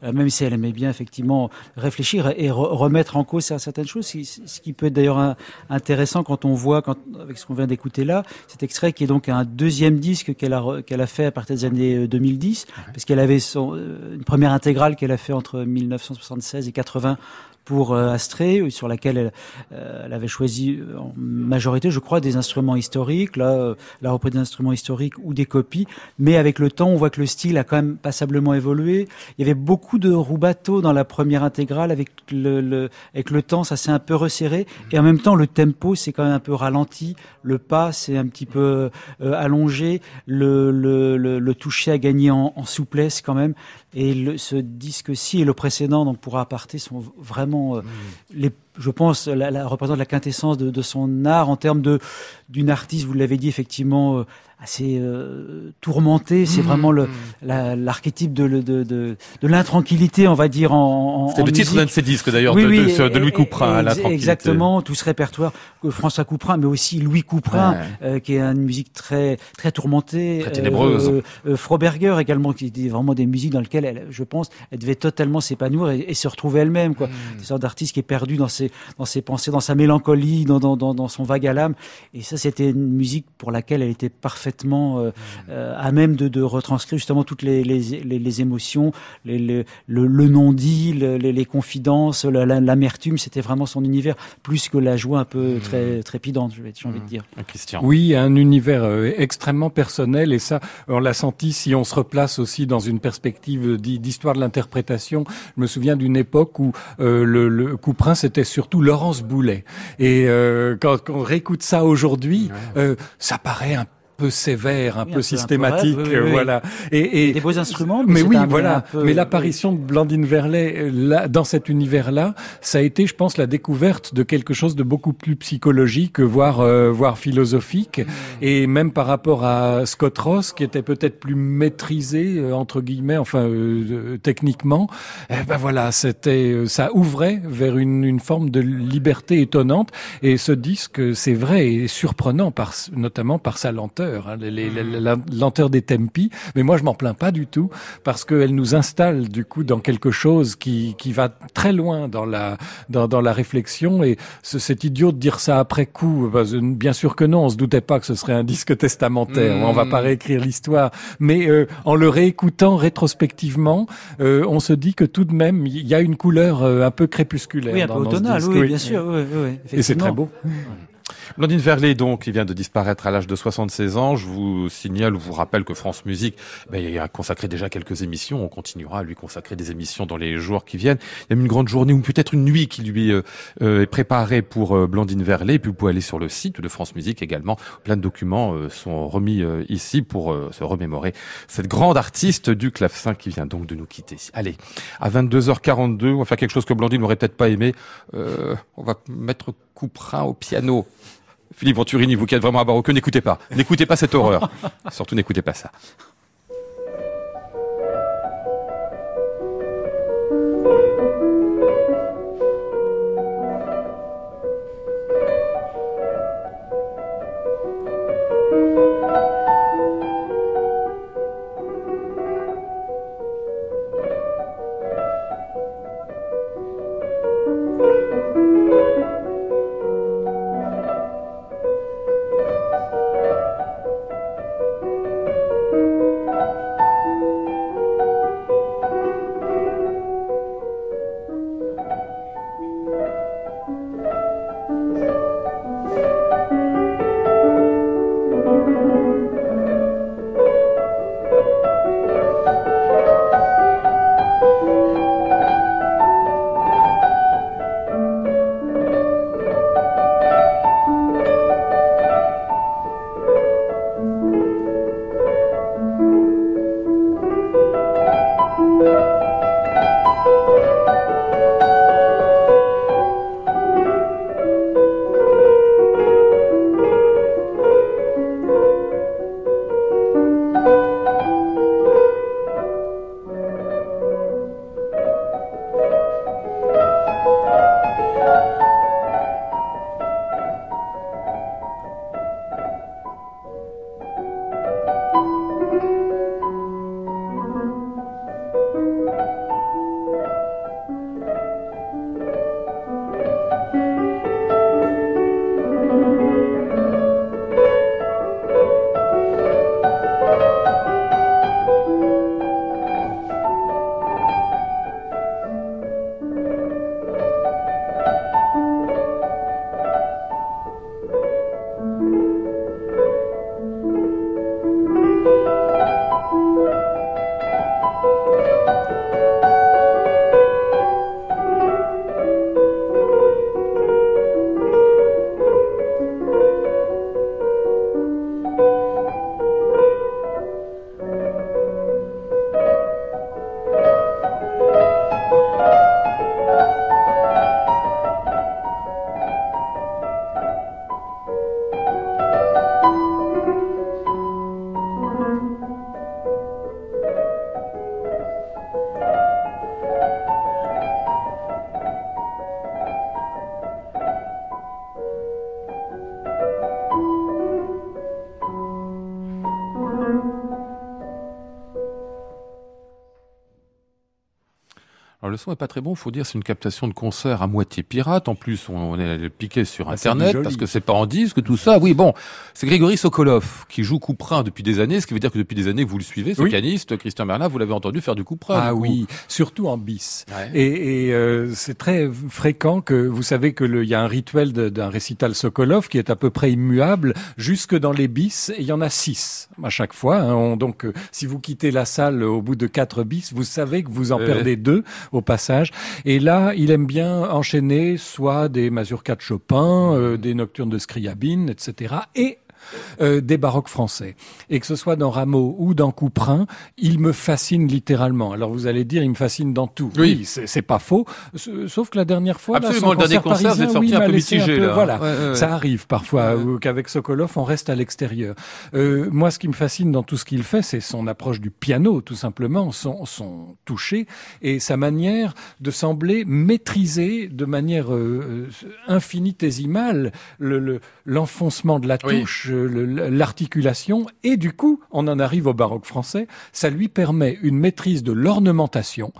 même si elle aimait bien effectivement réfléchir et re- remettre en cause certaines choses. Ce qui- peut être d'ailleurs intéressant quand on voit, quand, avec ce qu'on vient d'écouter là, cet extrait qui est donc un deuxième disque qu'elle a qu'elle a fait à partir des années euh, 2010, parce qu'elle avait son, euh, une première intégrale qu'elle a fait entre 1976 et 80 pour euh, Astrée, sur laquelle elle, euh, elle avait choisi euh, en majorité, je crois, des instruments historiques. Là, euh, elle a repris des instruments historiques ou des copies, mais avec le temps, on voit que le style a quand même passablement évolué. Il y avait beaucoup de rubato dans la première intégrale. Avec le, le- avec le temps, ça s'est un peu resserré, et en même temps, le tempo s'est quand même un peu ralenti. Le pas s'est un petit peu euh, allongé. Le, le, le, le toucher a gagné en, en souplesse quand même. Et le, ce disque-ci et le précédent, donc pour aparté, sont vraiment, euh, les, je pense, la, la représente la quintessence de, de son art en termes de d'une artiste. Vous l'avez dit effectivement. euh, assez euh, tourmentée, c'est vraiment le la- l'archétype de, de, de, de l'intranquillité, on va dire en, en le titre d'un de ses disques d'ailleurs, Oui, de, oui, de, ce- de et- Louis Couperin, ex-. Exactement, tout ce répertoire que François Couperin, mais aussi Louis Couperin, Ouais. euh, qui est une musique très très tourmentée, Très ténébreuse. Euh, Froberger également, qui était vraiment des musiques dans lesquelles elle, je pense, elle devait totalement s'épanouir et, et se retrouver elle-même, quoi. Hmm. Une sorte d'artiste qui est perdu dans ses dans ses pensées, dans sa mélancolie, dans dans dans, dans son vague à l'âme. Et ça, c'était une musique pour laquelle elle était parfaitement euh, euh, à même de, de retranscrire justement toutes les, les, les, les émotions, les, les- le, le non-dit, le- les, les confidences, la- la- l'amertume. C'était vraiment son univers, plus que la joie un peu très trépidante, j'ai envie de dire. Christian. Oui, un univers euh, extrêmement personnel et ça, on l'a senti si on se replace aussi dans une perspective d'histoire de l'interprétation. Je me souviens d'une époque où euh, le, le Couperin c'était surtout Laurence Boulet. Et euh, quand, quand on réécoute ça aujourd'hui, euh, ça paraît un peu sévère, un Oui, un peu peu- un peu systématique, oui, oui. voilà. Et, et Des beaux instruments, mais c'est oui, voilà. peu- mais l'apparition de Blandine Verlet euh, là, dans cet univers-là, ça a été, je pense, la découverte de quelque chose de beaucoup plus psychologique, voire euh, voire philosophique, et même par rapport à Scott Ross, qui était peut-être plus maîtrisé euh, entre guillemets, enfin euh, techniquement. Eh ben voilà, c'était ça ouvrait vers une, une forme de liberté étonnante. Et ce disque, c'est vrai, est surprenant par notamment par sa lenteur, hein, les- les- la, la lenteur des tempi. Mais moi, je m'en plains pas du tout parce qu'elle nous installe du coup dans quelque chose qui, qui va très loin dans la dans, dans la réflexion. Et ce- c'est idiot de dire ça après coup. que Bien sûr que non, on se doutait pas que ce serait un disque testamentaire. On va pas réécrire l'histoire, mais euh, en le réécoutant rétrospectivement, euh, on se dit que tout de même il y a une couleur euh, un peu crépusculaire. Oui, un dans- peu dans ce automnal, disque, oui, bien sûr. Oui, oui, oui, Et c'est très beau. Blandine Verlet, donc, qui vient de disparaître à l'âge de 76 ans. Je vous signale ou vous rappelle que France Musique ben, a consacré déjà quelques émissions. On continuera à lui consacrer des émissions dans les jours qui viennent. Il y a une grande journée ou peut-être une nuit qui lui euh, euh, est préparée pour euh, Blandine Verlet. Et puis vous pouvez aller sur le site de France Musique également. Plein de documents euh, sont remis ici pour se remémorer cette grande artiste du clavecin qui vient donc de nous quitter. Allez, à 22h42, on va faire quelque chose que Blandine n'aurait peut-être pas aimé. On va mettre Au piano. Philippe Venturini, vous qui êtes vraiment à baroque, n'écoutez pas. N'écoutez pas cette horreur. Surtout n'écoutez pas ça. Le son est pas très bon, faut dire c'est une captation de concert à moitié pirate. En plus, on, est piquer sur Ah, internet parce que c'est pas en disque tout ça. Oui, bon, c'est Grégory Sokolov qui joue Couperin depuis des années, ce qui veut dire que depuis des années vous le suivez, ce Oui. pianiste Christian Bernard, vous l'avez entendu faire du Couperin. Ah du oui, surtout en bis. Ouais. Et, et, euh, c'est très fréquent que vous savez que il y a un rituel d'un récital Sokolov qui est à peu près immuable jusque dans les bis. Et il y en a six à chaque fois. hein. On- donc, euh, si vous quittez la salle au bout de quatre bis, vous savez que vous en Ouais. perdez deux au passage. Et là, il aime bien enchaîner soit des mazurkas de Chopin, euh, des nocturnes de Scriabine, etc. Et euh, des baroques français. Et que ce soit dans Rameau ou dans Couperin, il me fascine littéralement. Alors vous allez dire, il me fascine dans tout. Oui. Oui, c'est pas faux. Sauf que la dernière fois, là, Absolument, son le dernier concert concert, vous sorti oui, un peu mitigé, peu- là. Voilà, Ouais, ouais, ouais. ça arrive parfois ou qu'avec Sokolov, on reste à l'extérieur. Euh, moi, ce qui me fascine dans tout ce qu'il fait, c'est son approche du piano, tout simplement, son, son toucher et sa manière de sembler maîtriser de manière euh, euh, infinitésimale le- le- l'enfoncement de la touche, euh, l'articulation, et du coup, on en arrive au baroque français, ça lui permet une maîtrise de l'ornementation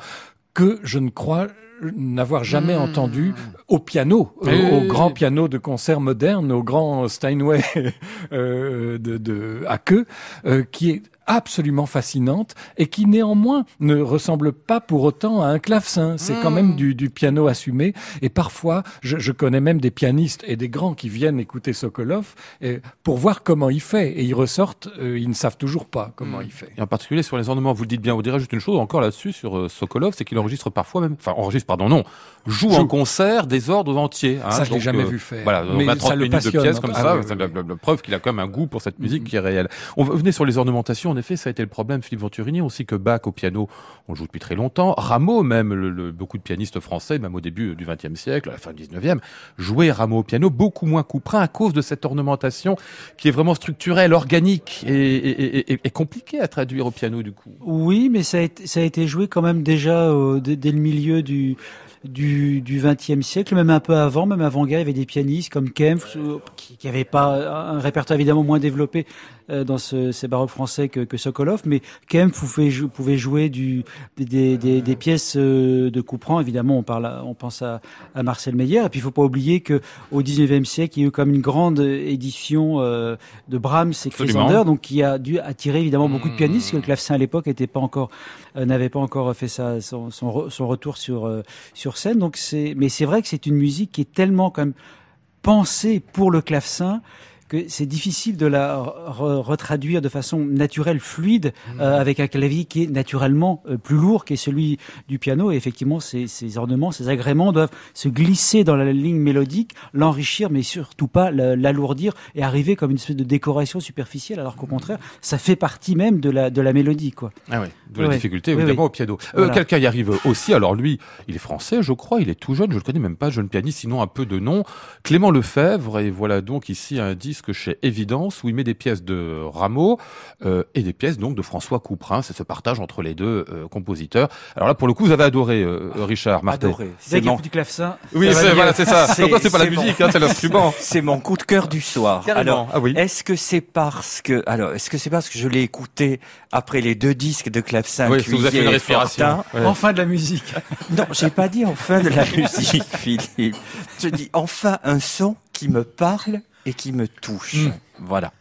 que je ne crois n'avoir jamais Mmh. entendu au piano, oui, au oui, grand piano de concert moderne, au grand Steinway euh, de, de à queue, euh, qui est absolument fascinante et qui néanmoins ne ressemble pas pour autant à un clavecin. C'est quand Mmh. même du, du piano assumé. Et parfois, je, je connais même des pianistes et des grands qui viennent écouter Sokolov et pour voir comment il fait. Et ils ressortent, euh, ils ne savent toujours pas comment Mmh. il fait. Et en particulier sur les ornements, vous le dites bien, vous direz juste une chose encore là-dessus sur euh, Sokolov, c'est qu'il enregistre parfois même, enfin enregistre, pardon, non, joue, Joue. en concert des ordres entiers. hein. Ça, je l'ai jamais euh, vu faire. Voilà, Mais 20 30 ça le minutes de passionne. pièces comme Ah ça, oui, oui, la, oui. la- la preuve qu'il a quand même un goût pour cette musique Mhm. qui est réelle. On venez sur les ornementations, en effet, ça a été le problème, Philippe Venturini, on sait que Bach au piano, on joue depuis très longtemps. Rameau, même, beaucoup de pianistes français, même au début du XXe siècle, à la fin du XIXe, jouaient Rameau au piano, beaucoup moins couperin à cause de cette ornementation qui est vraiment structurelle, organique et, compliquée à traduire au piano du coup. Oui, mais ça a été, joué quand même déjà euh, dès le milieu du du du XXe siècle, même un peu avant, même avant-guerre, il y avait des pianistes comme Kempf qui n'avaient pas un répertoire évidemment moins développé euh, dans ce, ces baroques français que, que Sokolov, mais Kempf pouvait, jou- pouvait jouer du, des, des, des, pièces euh, de Couperin. Évidemment, on parle, on pense à, à Marcel Meyer. Et puis, il faut pas oublier que au XIXe siècle, il y a eu comme une grande édition euh, de Brahms et. Chrysander, donc qui a dû attirer évidemment beaucoup de pianistes. parce que Mmh. Le clavecin à l'époque était pas encore, n'avait pas encore fait sa, son, son, re- son retour sur euh, scène. Donc c'est, mais c'est vrai que c'est une musique qui est tellement quand pensée pour le clavecin que c'est difficile de la re- retraduire de façon naturelle, fluide, euh, avec un clavier qui est naturellement euh, plus lourd que celui du piano. Et effectivement, ces, ces ornements, ces agréments doivent se glisser dans la ligne mélodique, l'enrichir, mais surtout pas la- l'alourdir et arriver comme une espèce de décoration superficielle, alors qu'au contraire, ça fait partie même de la, de la mélodie, quoi. Ah oui, de la Ouais. difficulté évidemment au piano. Euh. Quelqu'un y arrive aussi, alors lui, il est français, je crois, il est tout jeune, je le connais même pas, jeune pianiste, sinon un peu de nom. Clément Lefebvre, et voilà donc ici un disque chez Évidence où il met des pièces de Rameau euh, et des pièces donc de François Couperin. C'est ce partage entre les deux euh, compositeurs. Alors là, pour le coup, vous avez adoré euh, Richard Martin. Adoré. C'est mon, du clavecin, Oui, c'est voilà, c'est ça. C'est- Pourquoi c'est pas la musique, hein, c'est l'instrument. c'est mon coup de cœur du soir. Carrément. Alors, ah oui. est-ce que c'est parce que, alors, est-ce que c'est parce que je l'ai écouté après les deux disques de clavecin, Oui, vous a fait une respiration. Ouais. Enfin de la musique. Non, j'ai pas dit enfin de la musique, Philippe. Je dis enfin un son qui me parle et qui me touche. Mm. Voilà.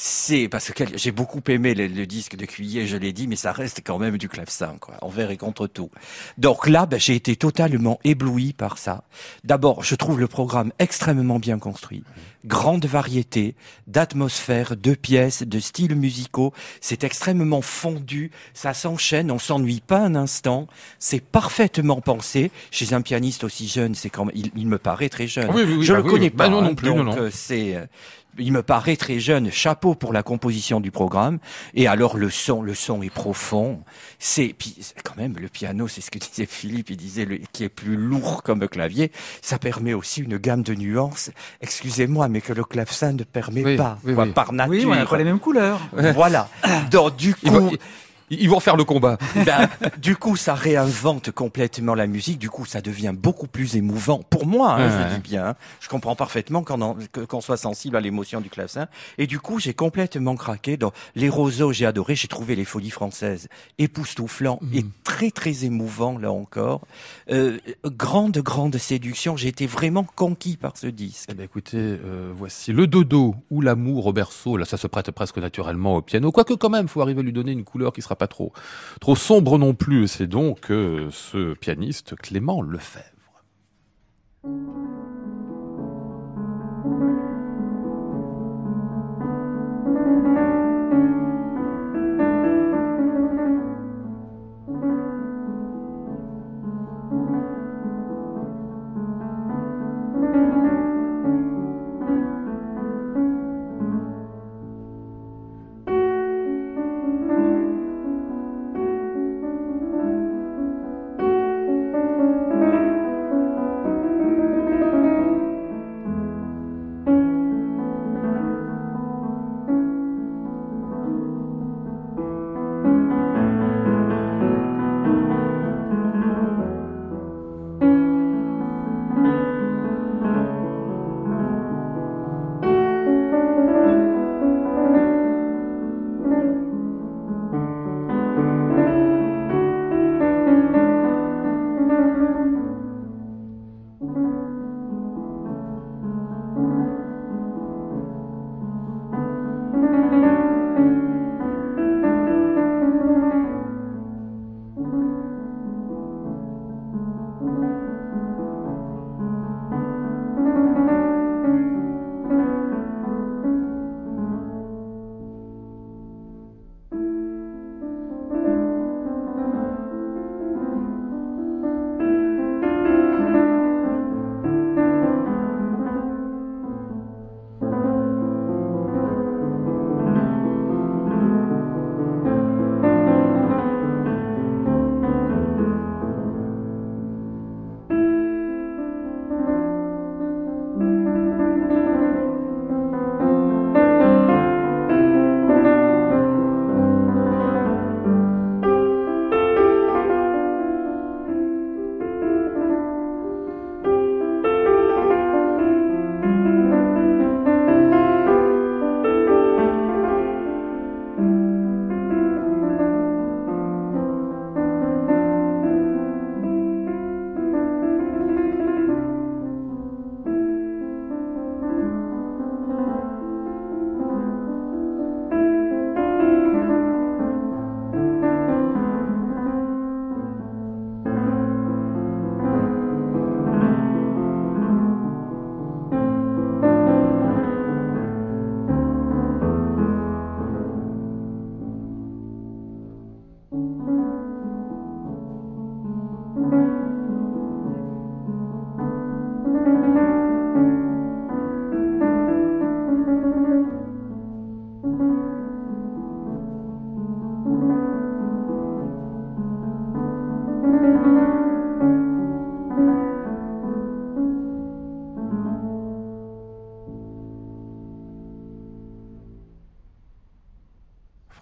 C'est parce que j'ai beaucoup aimé le, le disque de Cuillet, je l'ai dit, mais ça reste quand même du clavecin, quoi, envers et contre tout. Donc là, ben, j'ai été totalement ébloui par ça. D'abord, je trouve le programme extrêmement bien construit, grande variété d'atmosphère, de pièces, de styles musicaux. C'est extrêmement fondu, ça s'enchaîne, on s'ennuie pas un instant. C'est parfaitement pensé. Chez un pianiste aussi jeune, c'est quand même, il, il me paraît très jeune. Oui, oui, oui, je bah le oui, connais oui. pas. Bah non, non hein, plus, non, donc, non. euh, c'est, euh, il me paraît très jeune. Chapeau pour la composition du programme. Et alors le son, le son est profond. C'est puis quand même le piano, c'est ce que disait Philippe. Il disait le, qui est plus lourd comme clavier. Ça permet aussi une gamme de nuances. Excusez-moi, mais que le clavecin ne permet Oui, pas oui, quoi, oui. par nature. Oui, on n'a pas les mêmes couleurs. Voilà. Donc du Il coup, Ils vont faire le combat. Ben, du coup, ça réinvente complètement la musique. Du coup, ça devient beaucoup plus émouvant. Pour moi, hein, Ouais. je dis bien. hein. Je comprends parfaitement qu'on qu'on soit sensible à l'émotion du clavecin. Et du coup, j'ai complètement craqué. Dans les roseaux, j'ai adoré. J'ai trouvé les folies françaises époustouflants et très très émouvants là encore. Euh, grande grande séduction. J'ai été vraiment conquis par ce disque. Eh ben écoutez, euh, voici le dodo ou l'amour au berceau. Là, ça se prête presque naturellement au piano. Quoique quand même, faut arriver à lui donner une couleur qui sera pas trop, trop sombre non plus. C'est donc euh, ce pianiste Clément Lefebvre.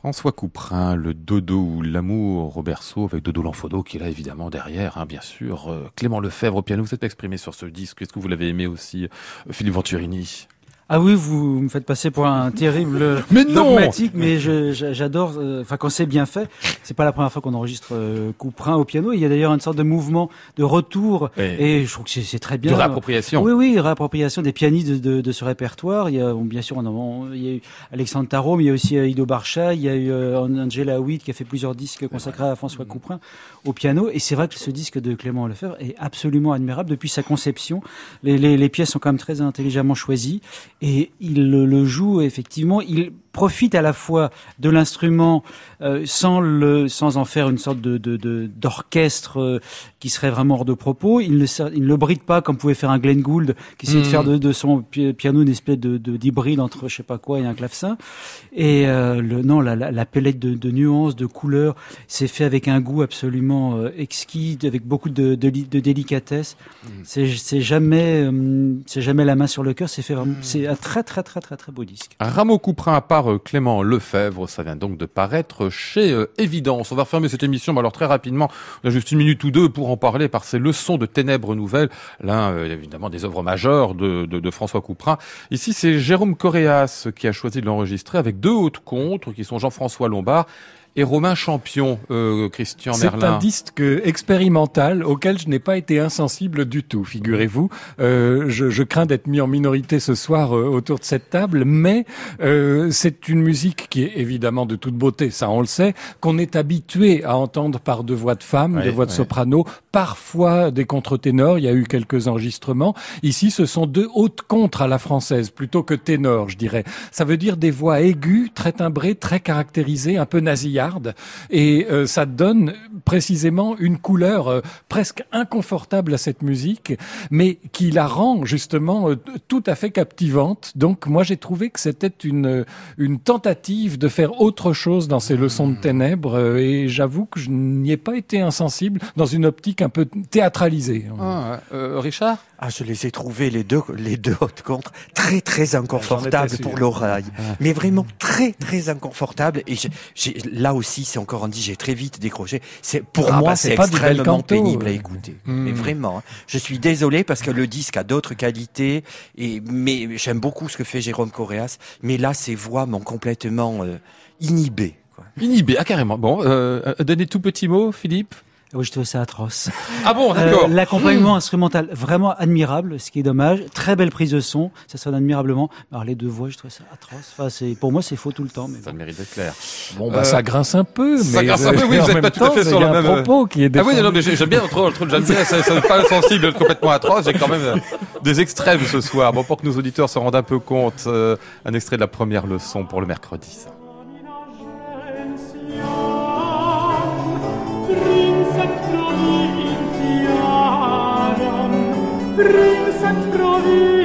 François Couperin, le dodo ou l'amour au berceau avec Dodo Lanfodo qui est là évidemment derrière, hein, bien sûr. Euh, Clément Lefebvre au piano, vous êtes exprimé sur ce disque. Est-ce que vous l'avez aimé aussi, euh, Philippe Venturini? Ah oui, vous me faites passer pour un terrible Mais non dogmatique, mais j'adore. euh, Enfin, quand c'est bien fait, c'est pas la première fois qu'on enregistre euh, Couperin au piano. Il y a d'ailleurs une sorte de mouvement de retour, Et- et je trouve que c'est- très bien. De réappropriation. Oui, oui, réappropriation des pianistes de, de, de ce répertoire. Il y a, bon, bien sûr, on a- on- il y a eu Alexandre Tarot, mais il y a aussi euh, Ido Barcha, il y a eu euh, Angela Witt qui a fait plusieurs disques consacrés à François Couperin au piano. Et c'est vrai que ce disque de Clément Lefebvre est absolument admirable depuis sa conception. Les, les, les pièces sont quand même très intelligemment choisies et il le, joue effectivement. Il profite à la fois de l'instrument euh, sans le sans en faire une sorte de de- de- d'orchestre euh, qui serait vraiment hors de propos. Il ne ser- il ne le bride pas comme pouvait faire un Glenn Gould qui essayait de Mhm. faire de, de son pi- piano une espèce de de- d'hybride entre je sais pas quoi et un clavecin. Et euh, le non la, la, la palette de, de nuances, de couleurs, c'est fait avec un goût absolument exquis, avec beaucoup de, de, li- de délicatesse. C'est c'est jamais c'est jamais la main sur le cœur. C'est fait vraiment c'est un très très très très très beau disque. Rameau Couperin part euh, Clément Lefebvre. Ça vient donc de paraître chez euh, Évidence. On va refermer cette émission, mais alors très rapidement, on a juste une minute ou deux pour en parler par ces leçons de ténèbres nouvelles. L'un, euh, évidemment, des œuvres majeures de, François Couperin. Ici, c'est Jérôme Coréas qui a choisi de l'enregistrer avec deux hautes contres qui sont Jean-François Lombard et Romain Champion, euh, Christian Merlin. C'est un disque expérimental auquel je n'ai pas été insensible du tout, figurez-vous. Euh, je, je, crains d'être mis en minorité ce soir euh, autour de cette table, mais euh, c'est une musique qui est évidemment de toute beauté, ça on le sait, qu'on est habitué à entendre par deux voix de femmes, ouais, deux voix de ouais. soprano, parfois des contre-ténors, il y a eu quelques enregistrements. Ici, ce sont deux hautes contres à la française, plutôt que ténors, je dirais. Ça veut dire des voix aiguës, très timbrées, très caractérisées, un peu nasillardes et euh, ça donne précisément une couleur euh, presque inconfortable à cette musique, mais qui la rend justement euh, tout à fait captivante. Donc moi j'ai trouvé que c'était une une tentative de faire autre chose dans ces leçons de ténèbres et j'avoue que je n'y ai pas été insensible dans une optique un peu théâtralisée. Ah, Richard? Ah, je les ai trouvés les deux les deux hautes contre très très inconfortables pour l'oreille, ah. mais vraiment très très inconfortables et j'ai là aussi, c'est encore un dit, j'ai très vite décroché. C'est pour ah moi, bah, c'est extrêmement pénible à écouter. Mmh. Mais vraiment, hein. je suis désolé parce que le disque a d'autres qualités et mais j'aime beaucoup ce que fait Jérôme Coréas. Mais là, ses voix m'ont complètement euh, inhibé. Quoi. Inhibé, ah carrément. Bon, euh, donnez tout petit mot, Philippe? Oui, je trouvais ça atroce. Ah bon, d'accord. Euh, L'accompagnement mmh. instrumental, vraiment admirable, ce qui est dommage. Très belle prise de son, ça sonne admirablement. Alors les deux voix, je trouvais ça atroce. Enfin, c'est pour moi, c'est faux tout le temps. Mais ça bon. mérite d'être clair. Bon, bah, euh, ça grince un peu, ça mais grince un peu. Oui, vous n'êtes pas tout à fait sur le même propos qui est défendu. Ah oui, non, mais j'aime bien entre, entre j'aime bien, ça, ça pas sensible, complètement atroce. J'ai quand même euh, des extrêmes ce soir. Bon, pour que nos auditeurs se rendent un peu compte, euh, un extrait de la première leçon pour le mercredi. Ça. prinsen v krovi.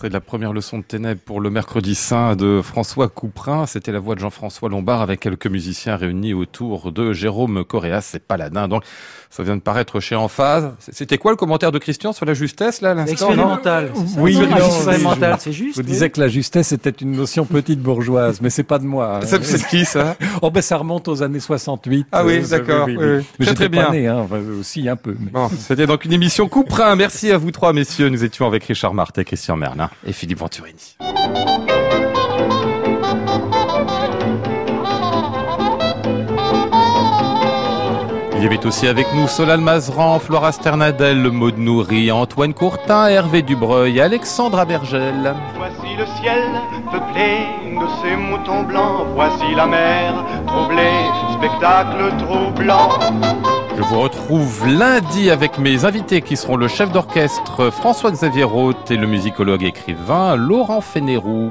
Extrait la première leçon de ténèbres pour le mercredi saint de François Couperin. C'était la voix de Jean-François Lombard avec quelques musiciens réunis autour de Jérôme Coréas c'est Paladin. Ça vient de paraître chez Emphase. C'était quoi le commentaire de Christian sur la justesse, là, à l'instant? Expérimental. Oui, expérimental, c'est juste. Vous disiez que la justesse était une notion petite bourgeoise, mais c'est pas de moi. C'est qui, ça? oh, ben, ça remonte aux années 68. Ah oui, d'accord. Oui, oui, oui. Mais très, très bien. Pas né, hein, enfin, aussi un peu. Mais... Bon, c'était donc une émission Couperin. Merci à vous trois, messieurs. Nous étions avec Richard Martin, Christian Merlin et Philippe Venturini. Il y avait aussi avec nous Solal Mazeran, Flora Sternadel, Maud Nourri, Antoine Courtin, Hervé Dubreuil, Alexandra Bergel. Voici le ciel peuplé de ces moutons blancs, voici la mer troublée, spectacle troublant. Je vous retrouve lundi avec mes invités qui seront le chef d'orchestre François-Xavier Roth et le musicologue écrivain Laurent Fénérou.